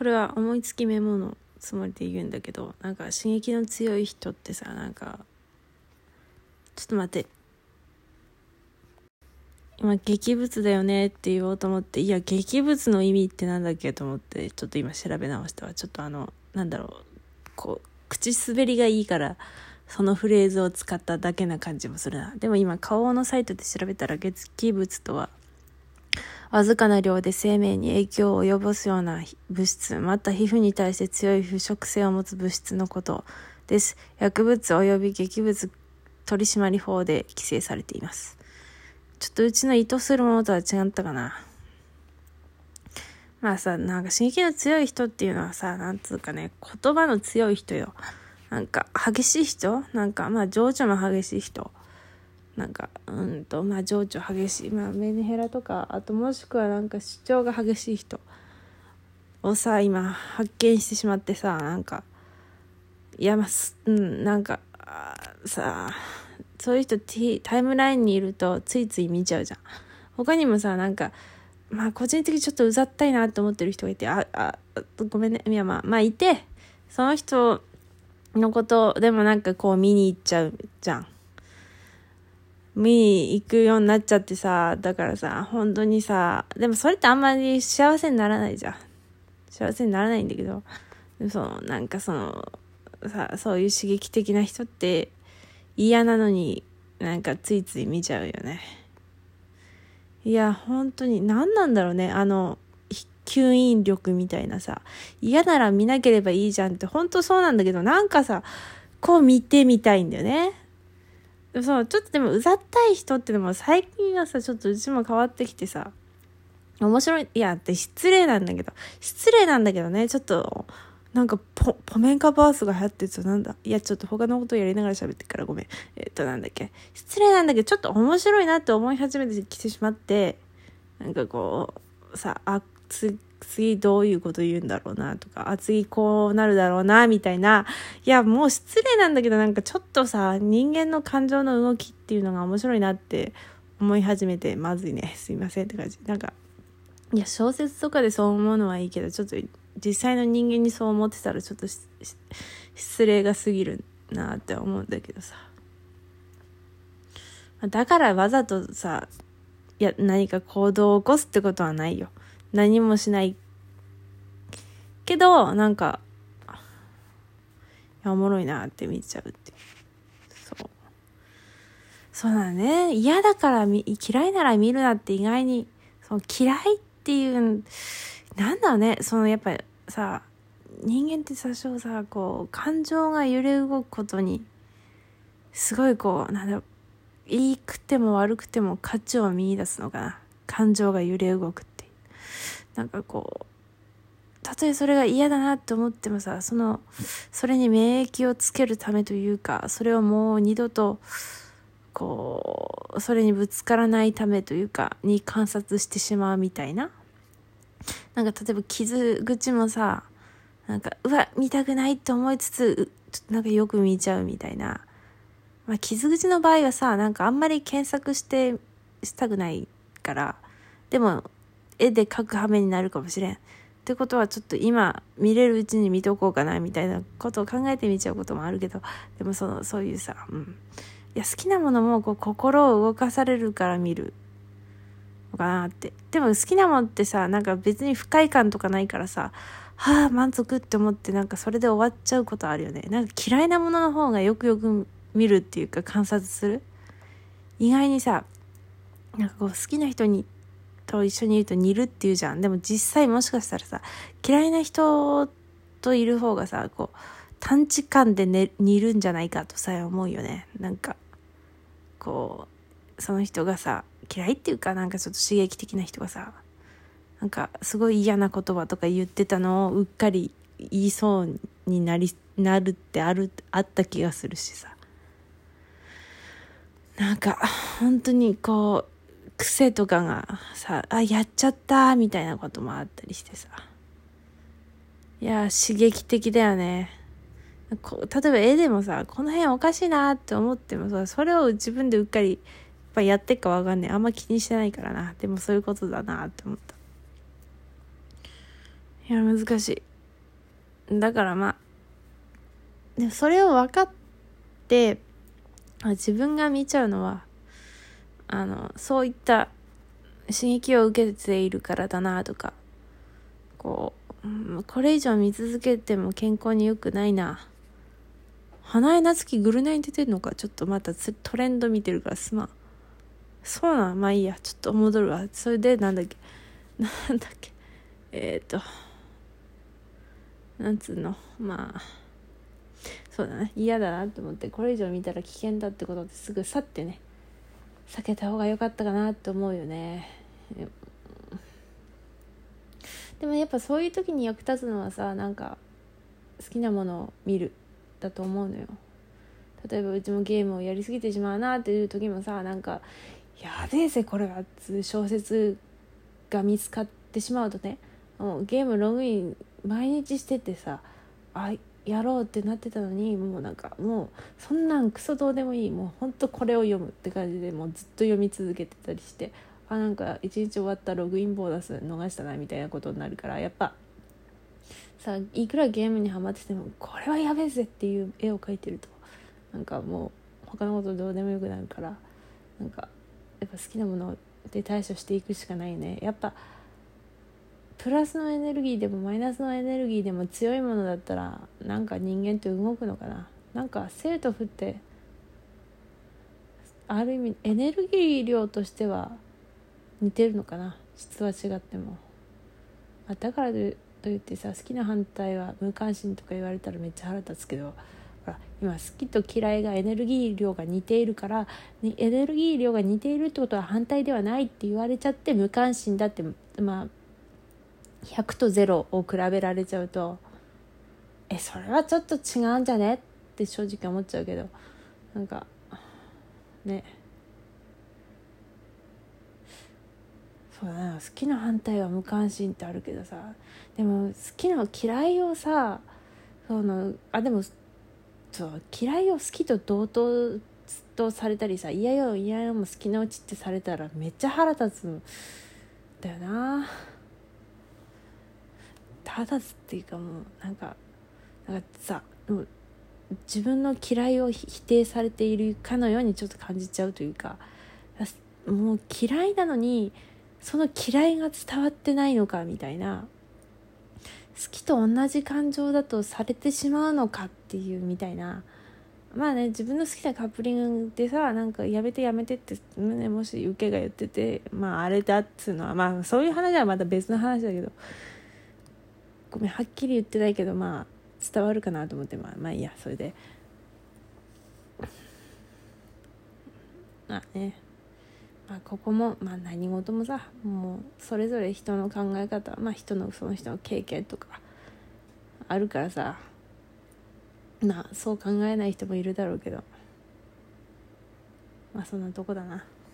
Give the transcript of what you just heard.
これは思いつきメモのつもりで言うんだけどなんか刺激の強い人ってさなんかちょっと待って。今劇物だよねって言おうと思っていや劇物の意味ってなんだっけと思ってちょっと今調べ直したわ。ちょっとあのなんだろう。こう口滑りがいいからそのフレーズを使っただけな感じもするな。でも今顔のサイトで調べたら劇物とはわずかな量で生命に影響を及ぼすような物質また皮膚に対して強い腐食性を持つ物質のことです薬物及び劇物取締法で規制されていますちょっとうちの意図するものとは違ったかな。まあさ、なんか刺激の強い人っていうのはさ、なんつうかね、言葉の強い人よ。なんか、激しい人？なんか、まあ、情緒の激しい人。なんか、うんと、まあ、情緒激しい。まあ、メンヘラとか、あともしくはなんか主張が激しい人をさ、今、発見してしまってさ、なんか、いや、まあ、うん、なんか、さ、そういう人タイムラインにいるとついつい見ちゃうじゃん。他にもさ、なんか、まあ個人的にちょっとうざったいなって思ってる人がいて、あ、あ、ごめんね。いやまあ、まあいて、その人のことでもなんかこう見に行っちゃうじゃん。見に行くようになっちゃってさ、だからさ、本当にさ、でもそれってあんまり幸せにならないじゃん。幸せにならないんだけど、その、なんかその、さ、そういう刺激的な人って、嫌なのになんかついつい見ちゃうよね。いや、本当に何なんだろうね。あの、吸引力みたいなさ、嫌なら見なければいいじゃんって本当そうなんだけど、なんかさ、こう見てみたいんだよね。そう、ちょっとでもうざったい人ってのも最近はさ、ちょっとうちも変わってきてさ、面白い、いや、って失礼なんだけど、失礼なんだけどね、ちょっと、なんかポ、ポメンカバースが流行ってるとなんだ？いや、ちょっと他のことやりながら喋ってからごめん。えっと、なんだっけ？失礼なんだけど、ちょっと面白いなって思い始めてきてしまって、なんかこう、さ、あ、つ、次どういうこと言うんだろうなとか、あ、次こうなるだろうな、みたいな。いや、もう失礼なんだけど、なんかちょっとさ、人間の感情の動きっていうのが面白いなって思い始めて、まずいね。すいませんって感じ。なんか、いや、小説とかでそう思うのはいいけど、ちょっと実際の人間にそう思ってたらちょっと失礼が過ぎるなって思うんだけどさだからわざとさいや何か行動を起こすってことはないよ何もしないけどなんかいやおもろいなって見ちゃうってそう。そうだね。嫌だから嫌いなら見るなって意外にその嫌いっていうなんだろうね。そのやっぱさ人間って多少さこう感情が揺れ動くことにすごいこうなんだろういいくても悪くても価値を見出すのかな。感情が揺れ動くってなんかこうたとえそれが嫌だなって思ってもさそのそれに免疫をつけるためというかそれをもう二度とこうそれにぶつからないためというかに観察してしまうみたいななんか例えば傷口もさ、なんか、うわ、見たくないって思いつつ、ちょっとなんかよく見ちゃうみたいな。まあ、傷口の場合はさ、なんかあんまり検索して、したくないから、でも、絵で描く羽目になるかもしれん。ってことはちょっと今見れるうちに見とこうかなみたいなことを考えてみちゃうこともあるけどでもそのそういうさ、うん、いや好きなものもこう心を動かされるから見るのかなって。でも好きなもんってさ、なんか別に不快感とかないからさ、はあ、満足って思ってなんかそれで終わっちゃうことあるよね。なんか嫌いなものの方がよくよく見るっていうか観察する。意外にさ、なんかこう好きな人にと一緒にいると似るっていうじゃん。でも実際もしかしたらさ、嫌いな人といる方がさ、こう、短時間で、ね、似るんじゃないかとさえ思うよね。なんか、こう、その人がさ、嫌いっていうかなんかちょっと刺激的な人がさなんかすごい嫌な言葉とか言ってたのをうっかり言いそうになりなるってあるあった気がするしさなんか本当にこう癖とかがさあやっちゃったみたいなこともあったりしてさいや刺激的だよねこ例えば絵でもさこの辺おかしいなって思ってもさそれを自分でうっかりやっぱやってっかわかんない。あんま気にしてないからな。でもそういうことだなって思った。いや、難しい。だからまあでそれを分かってあ自分が見ちゃうのはあのそういった刺激を受けているからだなとかこう、これ以上見続けても健康に良くないな。花江夏樹グルナイに出てんのか？ちょっとまたトレンド見てるからすまん。そうなん？まあいいや。ちょっと戻るわ。それでなんだっけ？なんだっけ？えっ、となんつうの？まあそうだね。嫌だなって思ってこれ以上見たら危険だってことですぐ去ってね。避けた方が良かったかなって思うよね。でもやっぱそういう時に役立つのはさなんか好きなものを見る。だと思うのよ。例えばうちもゲームをやりすぎてしまうなっていう時もさなんかやべえぜこれはつ小説が見つかってしまうとねもうゲームログイン毎日しててさあやろうってなってたのにもうなんかもうそんなんクソどうでもいいもうほんとこれを読むって感じでもうずっと読み続けてたりしてあなんか一日終わったログインボーナス逃したなみたいなことになるからやっぱさいくらゲームにはまっててもこれはやべえぜっていう絵を描いてるとなんかもう他のことどうでもよくなるからなんかやっぱ好きなもので対処していくしかないね。やっぱプラスのエネルギーでもマイナスのエネルギーでも強いものだったらなんか人間って動くのかな？なんか生と負ってある意味エネルギー量としては似てるのかな？質は違っても、あ、だからといってさ好きな反対は無関心とか言われたらめっちゃ腹立つけどほら今好きと嫌いがエネルギー量が似ているからエネルギー量が似ているってことは反対ではないって言われちゃって無関心だってまあ100と0を比べられちゃうとえそれはちょっと違うんじゃね？って正直思っちゃうけどなんかね。そうだな。好きな反対は無関心ってあるけどさ。でも好きな嫌いをさそのあでもそう嫌いを好きと同等とされたりさ嫌よ嫌よも好きなうちってされたらめっちゃ腹立つんだよな。腹立つっていうかもうなんかなんかさもう自分の嫌いを否定されているかのようにちょっと感じちゃうというかもう嫌いなのにその嫌いが伝わってないのかみたいな好きと同じ感情だとされてしまうのかっていうみたいな。まあね自分の好きなカップリングでさなんかやめてやめてって、ね、もし受けが言っててまああれだっつうのはまあそういう話はまた別の話だけどごめんはっきり言ってないけどまあ伝わるかなと思ってまあまあいいやそれでまあねまあここもまあ何事もさもうそれぞれ人の考え方まあ人のその人の経験とかあるからさまあそう考えない人もいるだろうけどまあそんなとこだな。